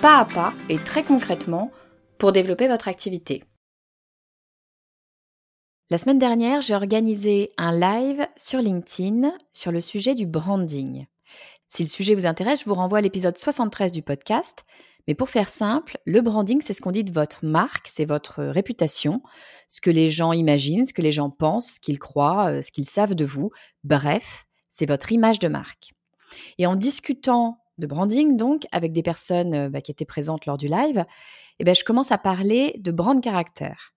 pas à pas et très concrètement pour développer votre activité. La semaine dernière, j'ai organisé un live sur LinkedIn sur le sujet du branding. Si le sujet vous intéresse, je vous renvoie à l'épisode 73 du podcast. Mais pour faire simple, le branding, c'est ce qu'on dit de votre marque, c'est votre réputation, ce que les gens imaginent, ce que les gens pensent, ce qu'ils croient, euh, ce qu'ils savent de vous. Bref, c'est votre image de marque. Et en discutant de branding, donc, avec des personnes euh, bah, qui étaient présentes lors du live, et ben, je commence à parler de brand caractère.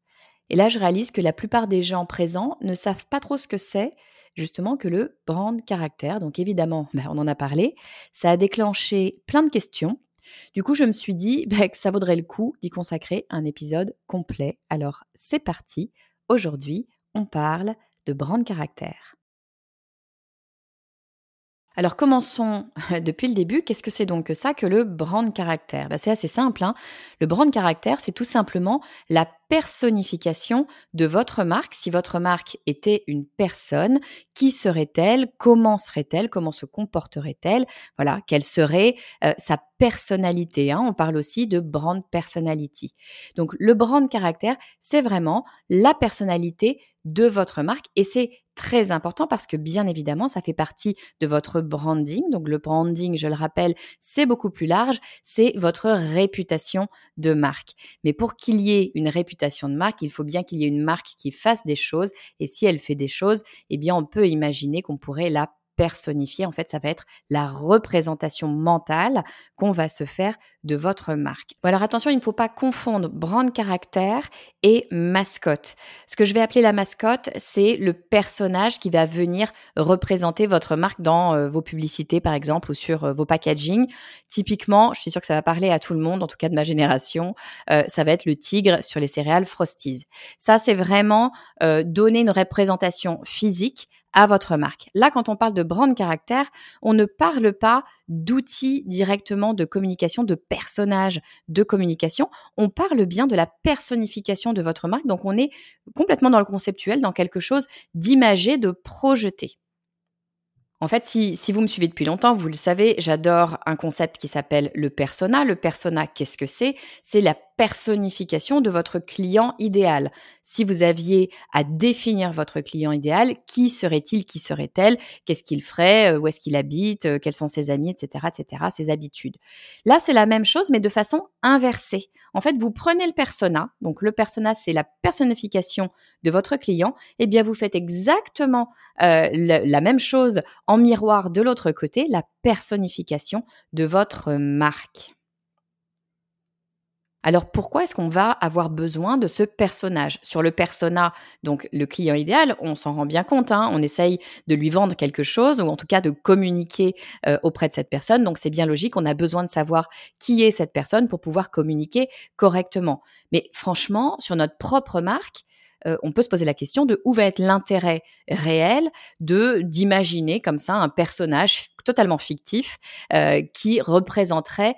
Et là, je réalise que la plupart des gens présents ne savent pas trop ce que c'est, justement, que le brand caractère. Donc, évidemment, bah, on en a parlé. Ça a déclenché plein de questions. Du coup, je me suis dit bah, que ça vaudrait le coup d'y consacrer un épisode complet. Alors, c'est parti. Aujourd'hui, on parle de brand caractère. Alors commençons depuis le début. Qu'est-ce que c'est donc que ça que le brand caractère? Bah, C'est assez simple. Hein. le brand caractère, c'est tout simplement la personnification de votre marque. Si votre marque était une personne, qui serait-elle? Comment serait-elle? Comment se comporterait-elle? Voilà, quelle serait euh, sa personnalité hein? On parle aussi de brand personality. Donc le brand caractère, c'est vraiment la personnalité de votre marque et c'est très important parce que bien évidemment, ça fait partie de votre branding. Donc le branding, je le rappelle, c'est beaucoup plus large, c'est votre réputation de marque. Mais pour qu'il y ait une réputation de marque, il faut bien qu'il y ait une marque qui fasse des choses et si elle fait des choses, eh bien on peut imaginer qu'on pourrait la personnifier. En fait, ça va être la représentation mentale qu'on va se faire de votre marque. Alors attention, il ne faut pas confondre brand caractère et mascotte. Ce que je vais appeler la mascotte, c'est le personnage qui va venir représenter votre marque dans euh, vos publicités, par exemple, ou sur euh, vos packaging. Typiquement, je suis sûre que ça va parler à tout le monde, en tout cas de ma génération, euh, ça va être le tigre sur les céréales Frosties. Ça, c'est vraiment donner une représentation physique à votre marque. Là, quand on parle de brand caractère, on ne parle pas d'outils directement de communication, de personnages de communication. On parle bien de la personnification de votre marque. Donc, on est complètement dans le conceptuel, dans quelque chose d'imagé, de projeté. En fait, si, si, vous me suivez depuis longtemps, vous le savez, j'adore un concept qui s'appelle le persona. Le persona, qu'est-ce que c'est? C'est la personnification de votre client idéal. Si vous aviez à définir votre client idéal, qui serait-il, qui serait-elle, qu'est-ce qu'il ferait, euh, où est-ce qu'il habite, euh, quels sont ses amis, etc., etc., ses habitudes. Là, c'est la même chose, mais de façon inversée. En fait, vous prenez le persona, donc le persona, c'est la personnification de votre client, et eh bien vous faites exactement euh, la même chose en miroir de l'autre côté, la personnification de votre marque. Alors pourquoi est-ce qu'on va avoir besoin de ce personnage? Sur le persona, donc le client idéal, on s'en rend bien compte, hein, on essaye de lui vendre quelque chose ou en tout cas de communiquer euh, auprès de cette personne. Donc c'est bien logique, on a besoin de savoir qui est cette personne pour pouvoir communiquer correctement. Mais franchement, sur notre propre marque, euh, on peut se poser la question de où va être l'intérêt réel de d'imaginer comme ça un personnage totalement fictif euh, qui représenterait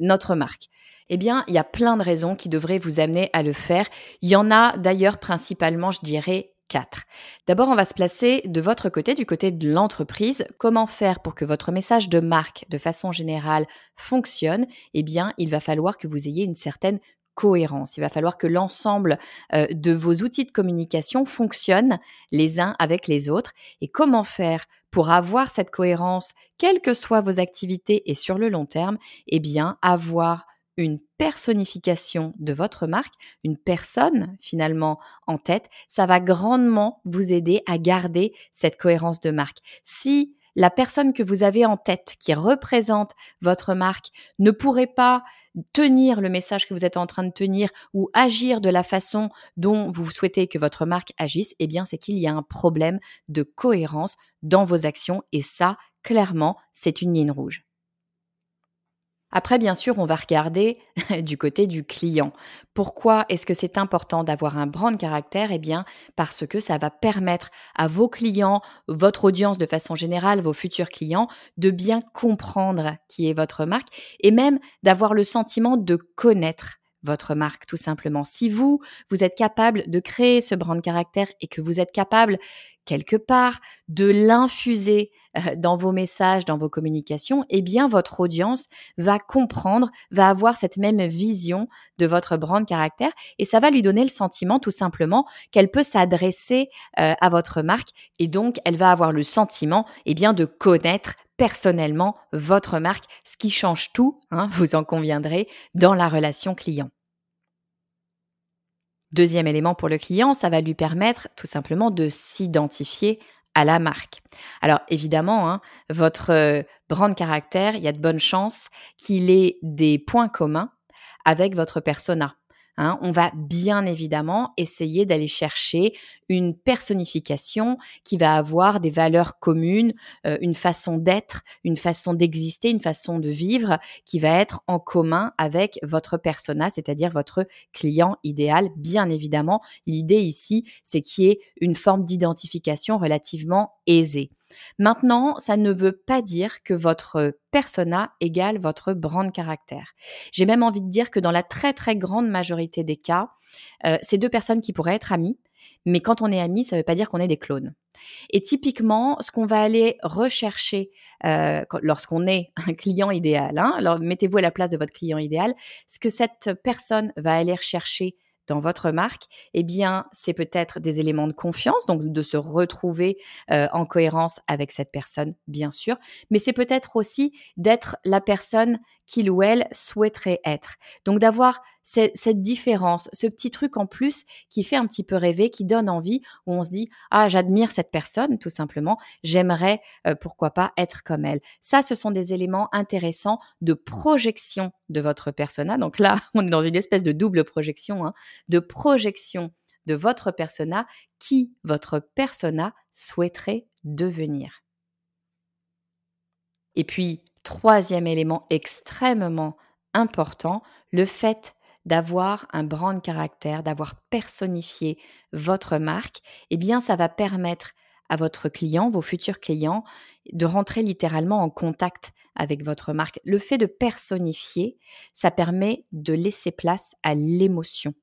notre marque. Eh bien, il y a plein de raisons qui devraient vous amener à le faire. Il y en a d'ailleurs principalement, je dirais, 4. D'abord, on va se placer de votre côté, du côté de l'entreprise. Comment faire pour que votre message de marque, de façon générale, fonctionne? Eh bien, il va falloir que vous ayez une certaine cohérence. Il va falloir que l'ensemble euh, de vos outils de communication fonctionnent les uns avec les autres. Et comment faire pour avoir cette cohérence, quelles que soient vos activités et sur le long terme? Eh bien, avoir une personnification de votre marque, une personne finalement en tête, ça va grandement vous aider à garder cette cohérence de marque. Si la personne que vous avez en tête, qui représente votre marque, ne pourrait pas tenir le message que vous êtes en train de tenir ou agir de la façon dont vous souhaitez que votre marque agisse, eh bien, c'est qu'il y a un problème de cohérence dans vos actions et ça, clairement, c'est une ligne rouge. Après, bien sûr, on va regarder du côté du client. Pourquoi est-ce que c'est important d'avoir un brand caractère? Eh bien, parce que ça va permettre à vos clients, votre audience de façon générale, vos futurs clients, de bien comprendre qui est votre marque et même d'avoir le sentiment de connaître votre marque, tout simplement. Si vous, vous êtes capable de créer ce brand caractère et que vous êtes capable quelque part, de l'infuser euh, dans vos messages, dans vos communications, eh bien votre audience va comprendre, va avoir cette même vision de votre brand caractère et ça va lui donner le sentiment tout simplement qu'elle peut s'adresser euh, à votre marque et donc elle va avoir le sentiment eh bien de connaître personnellement votre marque, ce qui change tout, hein, vous en conviendrez, dans la relation client. Deuxième élément pour le client, ça va lui permettre tout simplement de s'identifier à la marque. Alors évidemment, hein, votre euh, brand caractère, il y a de bonnes chances qu'il ait des points communs avec votre persona. Hein, on va bien évidemment essayer d'aller chercher une personnification qui va avoir des valeurs communes, euh, une façon d'être, une façon d'exister, une façon de vivre qui va être en commun avec votre persona, c'est-à-dire votre client idéal. Bien évidemment, l'idée ici, c'est qu'il y ait une forme d'identification relativement aisée. Maintenant, ça ne veut pas dire que votre persona égale votre brand caractère. J'ai même envie de dire que dans la très très grande majorité des cas, euh, c'est deux personnes qui pourraient être amies, mais quand on est amis, ça ne veut pas dire qu'on est des clones. Et typiquement, ce qu'on va aller rechercher euh, lorsqu'on est un client idéal, hein, alors mettez-vous à la place de votre client idéal, ce que cette personne va aller rechercher dans votre marque, eh bien, c'est peut-être des éléments de confiance, donc de se retrouver euh, en cohérence avec cette personne, bien sûr, mais c'est peut-être aussi d'être la personne qu'il ou elle souhaiterait être. Donc d'avoir cette différence, ce petit truc en plus qui fait un petit peu rêver, qui donne envie, où on se dit ah j'admire cette personne tout simplement, j'aimerais euh, pourquoi pas être comme elle. Ça, ce sont des éléments intéressants de projection de votre persona. Donc là, on est dans une espèce de double projection, hein, de projection de votre persona qui votre persona souhaiterait devenir. Et puis, troisième élément extrêmement important, le fait d'avoir un brand caractère, d'avoir personnifié votre marque, eh bien ça va permettre à votre client, vos futurs clients, de rentrer littéralement en contact avec votre marque. Le fait de personnifier, ça permet de laisser place à l'émotion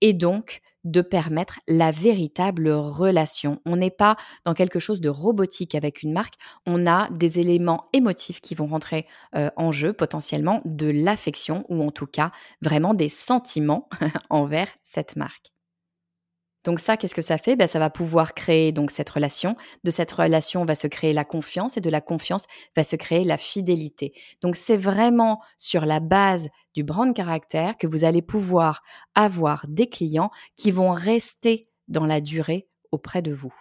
et donc de permettre la véritable relation. On n'est pas dans quelque chose de robotique avec une marque, on a des éléments émotifs qui vont rentrer euh, en jeu, potentiellement de l'affection ou en tout cas vraiment des sentiments envers cette marque. Donc ça, qu'est-ce que ça fait? Ben, Ça va pouvoir créer donc cette relation. De cette relation va se créer la confiance et de la confiance va se créer la fidélité. Donc c'est vraiment sur la base du brand caractère que vous allez pouvoir avoir des clients qui vont rester dans la durée auprès de vous.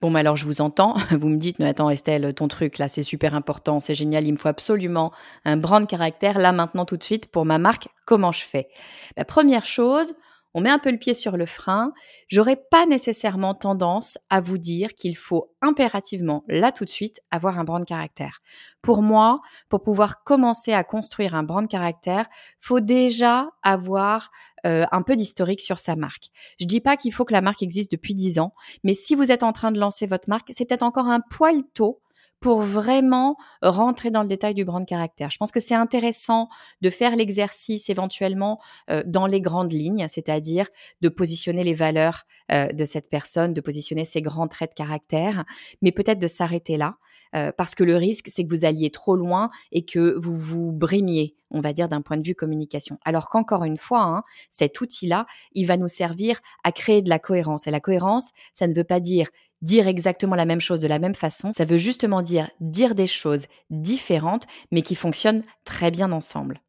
Bon, alors je vous entends, vous me dites, mais attends Estelle, ton truc là, c'est super important, c'est génial, il me faut absolument un brand caractère là maintenant tout de suite pour ma marque, comment je fais? Ben, Première chose, on met un peu le pied sur le frein, j'aurais pas nécessairement tendance à vous dire qu'il faut impérativement, là tout de suite, avoir un brand caractère. Pour moi, pour pouvoir commencer à construire un brand caractère, faut déjà avoir euh, un peu d'historique sur sa marque. Je dis pas qu'il faut que la marque existe depuis 10 ans, mais si vous êtes en train de lancer votre marque, c'est peut-être encore un poil tôt pour vraiment rentrer dans le détail du brand caractère. Je pense que c'est intéressant de faire l'exercice éventuellement euh, dans les grandes lignes, c'est-à-dire de positionner les valeurs euh, de cette personne, de positionner ses grands traits de caractère, mais peut-être de s'arrêter là, euh, parce que le risque, c'est que vous alliez trop loin et que vous vous brémiez, on va dire, d'un point de vue communication. Alors qu'encore une fois, hein, cet outil-là, il va nous servir à créer de la cohérence. Et la cohérence, ça ne veut pas dire dire exactement la même chose de la même façon, ça veut justement dire dire des choses différentes, mais qui fonctionnent très bien ensemble.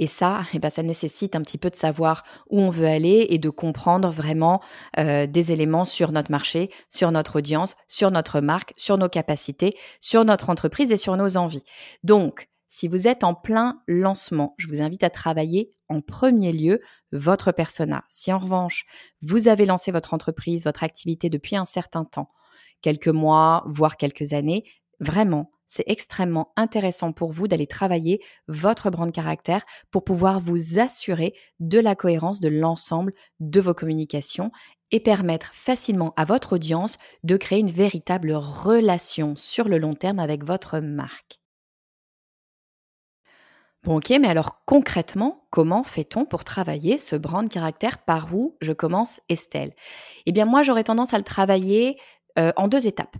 Et ça, eh ben, ça nécessite un petit peu de savoir où on veut aller et de comprendre vraiment euh, des éléments sur notre marché, sur notre audience, sur notre marque, sur nos capacités, sur notre entreprise et sur nos envies. Donc, si vous êtes en plein lancement, je vous invite à travailler en premier lieu votre persona. Si en revanche, vous avez lancé votre entreprise, votre activité depuis un certain temps, quelques mois, voire quelques années, vraiment, c'est extrêmement intéressant pour vous d'aller travailler votre brand caractère pour pouvoir vous assurer de la cohérence de l'ensemble de vos communications et permettre facilement à votre audience de créer une véritable relation sur le long terme avec votre marque. Bon ok, mais alors concrètement, comment fait-on pour travailler ce brand caractère? Par où je commence Estelle? Eh bien moi j'aurais tendance à le travailler en deux étapes.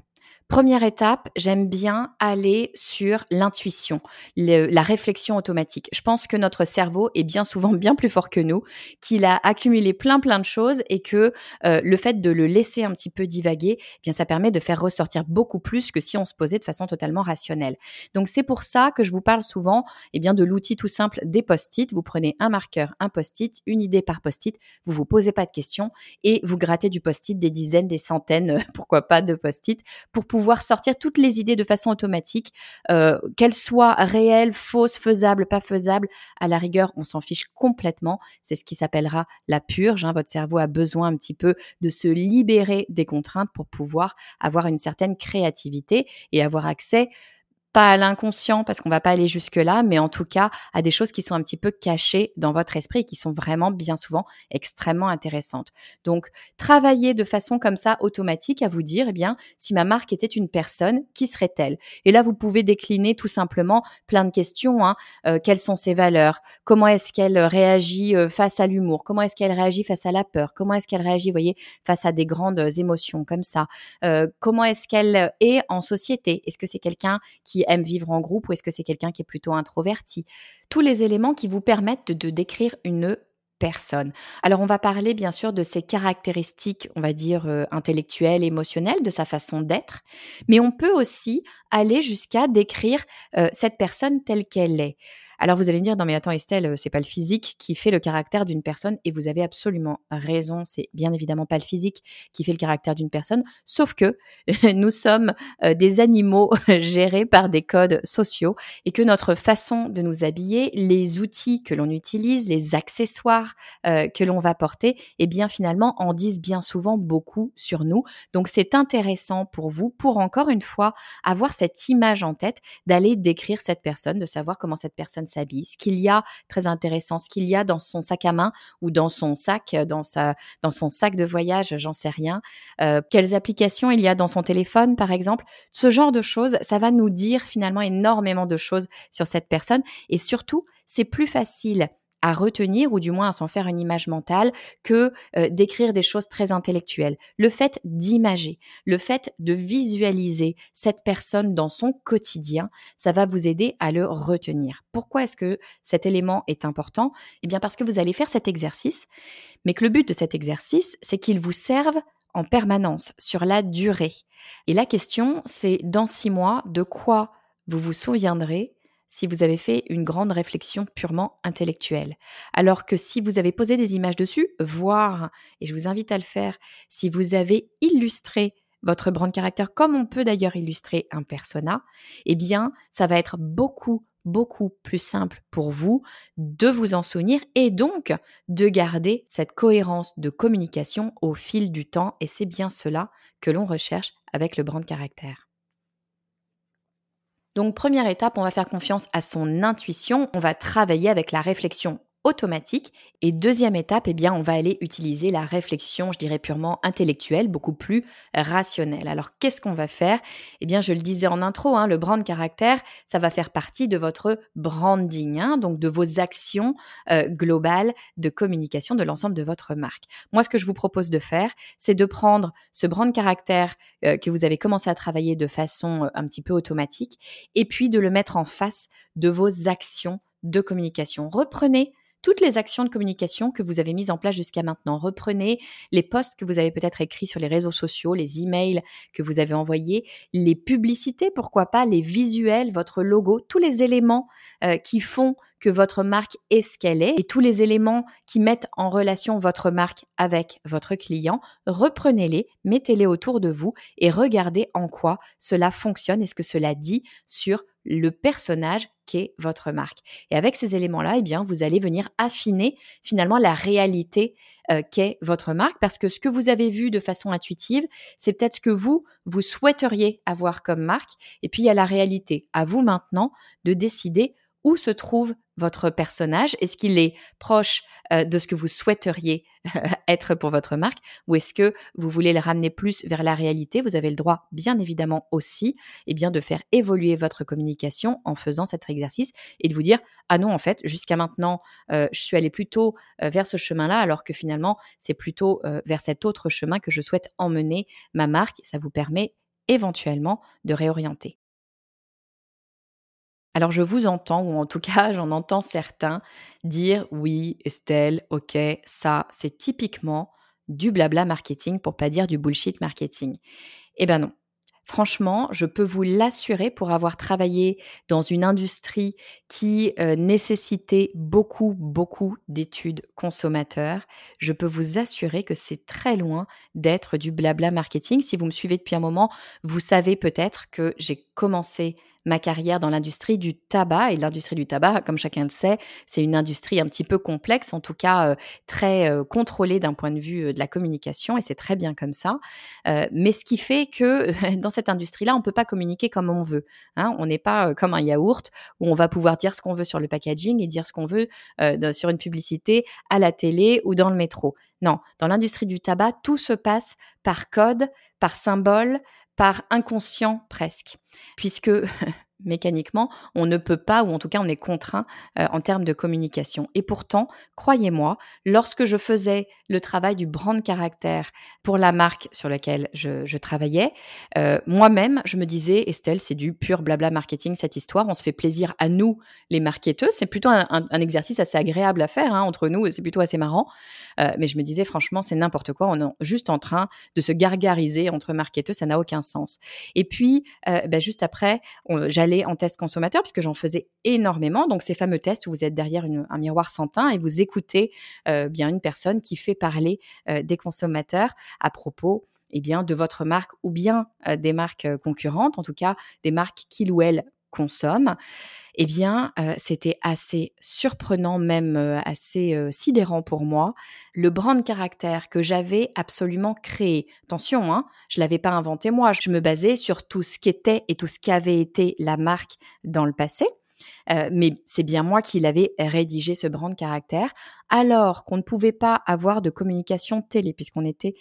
Première étape, j'aime bien aller sur l'intuition, la réflexion automatique. Je pense que notre cerveau est bien souvent bien plus fort que nous, qu'il a accumulé plein plein de choses et que euh, le fait de le laisser un petit peu divaguer, eh bien ça permet de faire ressortir beaucoup plus que si on se posait de façon totalement rationnelle. Donc c'est pour ça que je vous parle souvent eh bien de l'outil tout simple des post-it. Vous prenez un marqueur, un post-it, une idée par post-it, vous vous posez pas de questions et vous grattez du post-it des dizaines, des centaines, pourquoi pas de post-it pour pouvoir pouvoir sortir toutes les idées de façon automatique, euh, qu'elles soient réelles, fausses, faisables, pas faisables. À la rigueur, on s'en fiche complètement. C'est ce qui s'appellera la purge. Hein. Votre cerveau a besoin un petit peu de se libérer des contraintes pour pouvoir avoir une certaine créativité et avoir accès pas à l'inconscient parce qu'on va pas aller jusque là, mais en tout cas à des choses qui sont un petit peu cachées dans votre esprit et qui sont vraiment bien souvent extrêmement intéressantes. Donc travailler de façon comme ça automatique à vous dire, eh bien, si ma marque était une personne, qui serait-elle? Et là, vous pouvez décliner tout simplement plein de questions. Hein. Euh, quelles sont ses valeurs? Comment est-ce qu'elle réagit euh, face à l'humour? Comment est-ce qu'elle réagit face à la peur? Comment est-ce qu'elle réagit, vous voyez, face à des grandes émotions comme ça? Euh, Comment est-ce qu'elle est en société? Est-ce que c'est quelqu'un qui aime vivre en groupe ou est-ce que c'est quelqu'un qui est plutôt introverti? Tous les éléments qui vous permettent de décrire une personne. Alors on va parler bien sûr de ses caractéristiques, on va dire euh, intellectuelles, émotionnelles, de sa façon d'être, mais on peut aussi aller jusqu'à décrire euh, cette personne telle qu'elle est. Alors vous allez me dire, non mais attends Estelle, euh, c'est pas le physique qui fait le caractère d'une personne et vous avez absolument raison, c'est bien évidemment pas le physique qui fait le caractère d'une personne, sauf que nous sommes euh, des animaux gérés par des codes sociaux et que notre façon de nous habiller, les outils que l'on utilise, les accessoires euh, que l'on va porter, eh bien finalement en disent bien souvent beaucoup sur nous. Donc c'est intéressant pour vous, pour encore une fois avoir cette image en tête, d'aller décrire cette personne, de savoir comment cette personne s'habille, ce qu'il y a très intéressant, ce qu'il y a dans son sac à main ou dans son sac, euh, dans sa, dans son sac de voyage, j'en sais rien. Euh, quelles applications il y a dans son téléphone, par exemple? Ce genre de choses, ça va nous dire finalement énormément de choses sur cette personne et surtout, c'est plus facile à retenir ou du moins à s'en faire une image mentale que euh, d'écrire des choses très intellectuelles. Le fait d'imager, le fait de visualiser cette personne dans son quotidien, ça va vous aider à le retenir. Pourquoi est-ce que cet élément est important? Eh bien parce que vous allez faire cet exercice, mais que le but de cet exercice, c'est qu'il vous serve en permanence, sur la durée. Et la question, c'est dans six mois, de quoi vous vous souviendrez si vous avez fait une grande réflexion purement intellectuelle. Alors que si vous avez posé des images dessus, voire, et je vous invite à le faire, si vous avez illustré votre brand caractère comme on peut d'ailleurs illustrer un persona, eh bien, ça va être beaucoup beaucoup plus simple pour vous de vous en souvenir et donc de garder cette cohérence de communication au fil du temps et c'est bien cela que l'on recherche avec le brand caractère. Donc première étape, on va faire confiance à son intuition, on va travailler avec la réflexion automatique. Et deuxième étape, eh bien, on va aller utiliser la réflexion, je dirais purement intellectuelle, beaucoup plus rationnelle. Alors, qu'est-ce qu'on va faire? Eh bien, je le disais en intro, hein, le brand caractère, ça va faire partie de votre branding, hein, donc de vos actions euh, globales de communication de l'ensemble de votre marque. Moi, ce que je vous propose de faire, c'est de prendre ce brand caractère euh, que vous avez commencé à travailler de façon euh, un petit peu automatique, et puis de le mettre en face de vos actions de communication. Reprenez toutes les actions de communication que vous avez mises en place jusqu'à maintenant. Reprenez les posts que vous avez peut-être écrits sur les réseaux sociaux, les emails que vous avez envoyés, les publicités, pourquoi pas, les visuels, votre logo, tous les éléments euh, qui font que votre marque est ce qu'elle est et tous les éléments qui mettent en relation votre marque avec votre client, reprenez-les, mettez-les autour de vous et regardez en quoi cela fonctionne et ce que cela dit sur le personnage qu'est votre marque. Et avec ces éléments-là, eh bien, vous allez venir affiner finalement la réalité euh, qu'est votre marque parce que ce que vous avez vu de façon intuitive, c'est peut-être ce que vous, vous souhaiteriez avoir comme marque. Et puis, il y a la réalité. À vous maintenant de décider où se trouve votre personnage? Est-ce qu'il est proche euh, de ce que vous souhaiteriez être pour votre marque? Ou est-ce que vous voulez le ramener plus vers la réalité? Vous avez le droit, bien évidemment aussi, eh de faire évoluer votre communication en faisant cet exercice et de vous dire ah non en fait jusqu'à maintenant euh, je suis allé plutôt euh, vers ce chemin-là alors que finalement c'est plutôt vers cet autre chemin que je souhaite emmener ma marque. Ça vous permet éventuellement de réorienter. Alors je vous entends, ou en tout cas j'en entends certains dire oui Estelle, ok, ça c'est typiquement du blabla marketing pour pas dire du bullshit marketing. Eh ben non. Franchement, je peux vous l'assurer pour avoir travaillé dans une industrie qui euh, nécessitait beaucoup, beaucoup d'études consommateurs. Je peux vous assurer que c'est très loin d'être du blabla marketing. Si vous me suivez depuis un moment, vous savez peut-être que j'ai commencé ma carrière dans l'industrie du tabac. Et l'industrie du tabac, comme chacun le sait, c'est une industrie un petit peu complexe, en tout cas euh, très euh, contrôlée d'un point de vue euh, de la communication, et c'est très bien comme ça. mais ce qui fait que dans cette industrie-là, on ne peut pas communiquer comme on veut. Hein. On n'est pas comme un yaourt où on va pouvoir dire ce qu'on veut sur le packaging et dire ce qu'on veut sur une publicité à la télé ou dans le métro. Non, dans l'industrie du tabac, tout se passe par code, par symbole, par inconscient presque, puisque mécaniquement, on ne peut pas, ou en tout cas on est contraint euh, en termes de communication. Et pourtant, croyez-moi, lorsque je faisais le travail du brand caractère pour la marque sur laquelle je, travaillais, euh, moi-même, je me disais, Estelle, c'est du pur blabla marketing cette histoire, on se fait plaisir à nous, les marketeurs, c'est plutôt un, exercice assez agréable à faire hein, entre nous, c'est plutôt assez marrant, euh, mais je me disais, franchement, c'est n'importe quoi, on est juste en train de se gargariser entre marketeurs, ça n'a aucun sens. Et puis, ben, juste après, j'allais en test consommateur puisque j'en faisais énormément. Donc ces fameux tests où vous êtes derrière un miroir sans teint et vous écoutez euh, bien une personne qui fait parler euh, des consommateurs à propos eh bien, de votre marque ou bien euh, des marques concurrentes, en tout cas des marques qu'il ou elle consomme eh bien, c'était assez surprenant, même assez sidérant pour moi. Le brand caractère que j'avais absolument créé. Attention, hein, je l'avais pas inventé moi. Je me basais sur tout ce qu'était et tout ce qu'avait été la marque dans le passé. mais c'est bien moi qui l'avais rédigé ce brand caractère, alors qu'on ne pouvait pas avoir de communication télé, puisqu'on était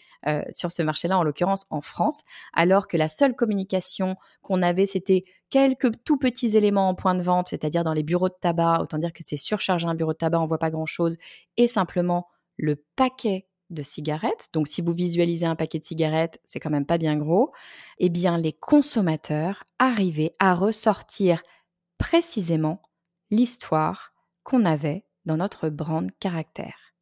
sur ce marché-là, en l'occurrence en France, alors que la seule communication qu'on avait, c'était quelques tout petits éléments en point de vente, c'est-à-dire dans les bureaux de tabac, autant dire que c'est surchargé un bureau de tabac, on voit pas grand-chose, et simplement le paquet de cigarettes, donc si vous visualisez un paquet de cigarettes, c'est quand même pas bien gros, eh bien les consommateurs arrivaient à ressortir précisément l'histoire qu'on avait dans notre brand caractère.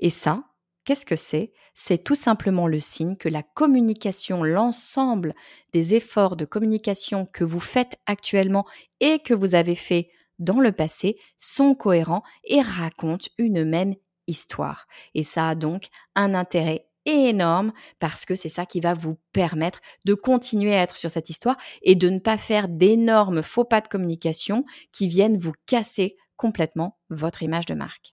Et ça, Qu'est-ce que c'est? C'est tout simplement le signe que la communication, l'ensemble des efforts de communication que vous faites actuellement et que vous avez fait dans le passé sont cohérents et racontent une même histoire. Et ça a donc un intérêt énorme parce que c'est ça qui va vous permettre de continuer à être sur cette histoire et de ne pas faire d'énormes faux pas de communication qui viennent vous casser complètement votre image de marque.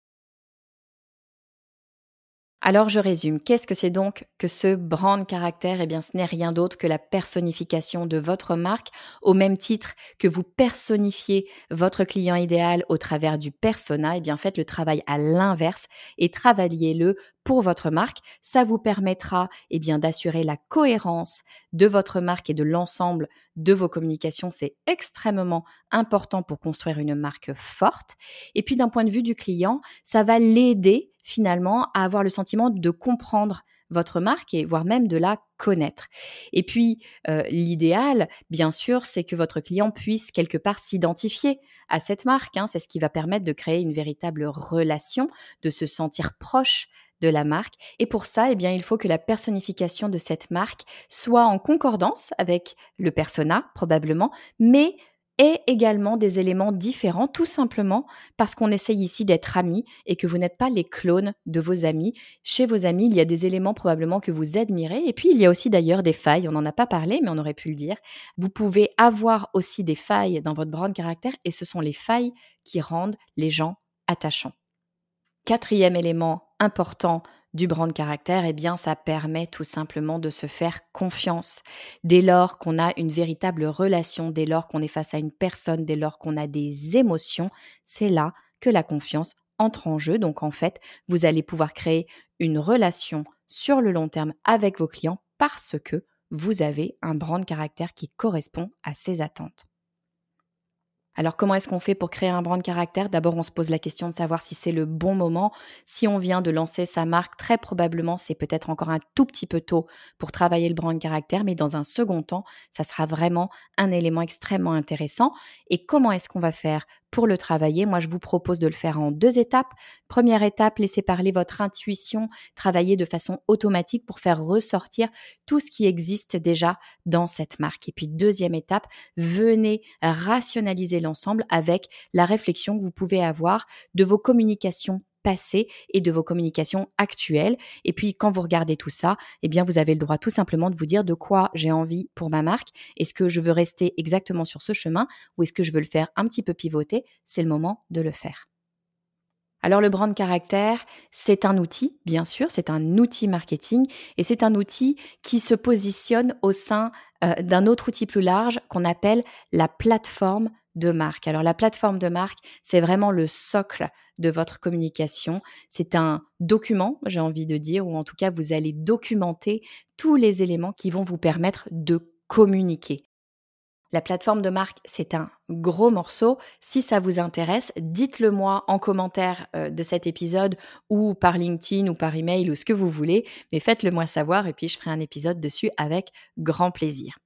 Alors je résume, qu'est-ce que c'est donc que ce brand caractère? Eh bien ce n'est rien d'autre que la personnification de votre marque au même titre que vous personnifiez votre client idéal au travers du persona, eh bien faites le travail à l'inverse et travaillez-le pour votre marque. Ça vous permettra eh bien d'assurer la cohérence de votre marque et de l'ensemble de vos communications. C'est extrêmement important pour construire une marque forte. Et puis d'un point de vue du client, ça va l'aider finalement à avoir le sentiment de comprendre votre marque et voire même de la connaître. Et puis, euh, l'idéal, bien sûr, c'est que votre client puisse quelque part s'identifier à cette marque. Hein. C'est ce qui va permettre de créer une véritable relation, de se sentir proche de la marque. Et pour ça, eh bien, il faut que la personnification de cette marque soit en concordance avec le persona, probablement, mais et également des éléments différents, tout simplement parce qu'on essaye ici d'être amis et que vous n'êtes pas les clones de vos amis. Chez vos amis, il y a des éléments probablement que vous admirez, et puis il y a aussi d'ailleurs des failles, on n'en a pas parlé, mais on aurait pu le dire. Vous pouvez avoir aussi des failles dans votre brand caractère, et ce sont les failles qui rendent les gens attachants. Quatrième élément important du brand caractère, eh bien, ça permet tout simplement de se faire confiance. Dès lors qu'on a une véritable relation, dès lors qu'on est face à une personne, dès lors qu'on a des émotions, c'est là que la confiance entre en jeu. Donc, en fait, vous allez pouvoir créer une relation sur le long terme avec vos clients parce que vous avez un brand caractère qui correspond à ses attentes. Alors comment est-ce qu'on fait pour créer un brand caractère? D'abord, on se pose la question de savoir si c'est le bon moment. Si on vient de lancer sa marque, très probablement, c'est peut-être encore un tout petit peu tôt pour travailler le brand caractère, mais dans un second temps, ça sera vraiment un élément extrêmement intéressant. Et comment est-ce qu'on va faire pour le travailler, moi je vous propose de le faire en deux étapes. Première étape, laissez parler votre intuition, travailler de façon automatique pour faire ressortir tout ce qui existe déjà dans cette marque. Et puis deuxième étape, venez rationaliser l'ensemble avec la réflexion que vous pouvez avoir de vos communications passées et de vos communications actuelles. Et puis quand vous regardez tout ça, eh bien vous avez le droit tout simplement de vous dire de quoi j'ai envie pour ma marque. Est-ce que je veux rester exactement sur ce chemin ou est-ce que je veux le faire un petit peu pivoter? C'est le moment de le faire. Alors le brand caractère, c'est un outil, bien sûr, c'est un outil marketing et c'est un outil qui se positionne au sein euh, d'un autre outil plus large qu'on appelle la plateforme de marque. Alors la plateforme de marque, c'est vraiment le socle de votre communication. C'est un document, j'ai envie de dire, ou en tout cas, vous allez documenter tous les éléments qui vont vous permettre de communiquer. La plateforme de marque, c'est un gros morceau. Si ça vous intéresse, dites-le moi en commentaire euh, de cet épisode ou par LinkedIn ou par email ou ce que vous voulez, mais faites-le moi savoir et puis je ferai un épisode dessus avec grand plaisir.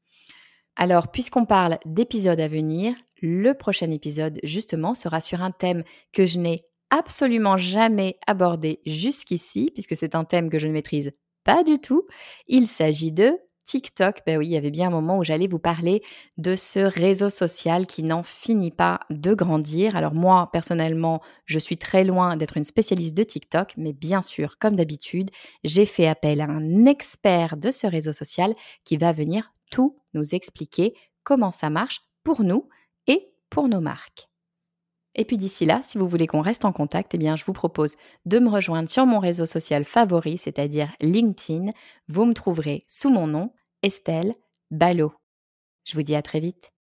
Alors, puisqu'on parle d'épisodes à venir, le prochain épisode, justement, sera sur un thème que je n'ai absolument jamais abordé jusqu'ici, puisque c'est un thème que je ne maîtrise pas du tout. Il s'agit de TikTok. Ben oui, il y avait bien un moment où j'allais vous parler de ce réseau social qui n'en finit pas de grandir. Alors moi, personnellement, je suis très loin d'être une spécialiste de TikTok, mais bien sûr, comme d'habitude, j'ai fait appel à un expert de ce réseau social qui va venir tout nous expliquer comment ça marche pour nous pour nos marques. Et puis d'ici là, si vous voulez qu'on reste en contact, eh bien je vous propose de me rejoindre sur mon réseau social favori, c'est-à-dire LinkedIn. Vous me trouverez sous mon nom, Estelle Ballot. Je vous dis à très vite.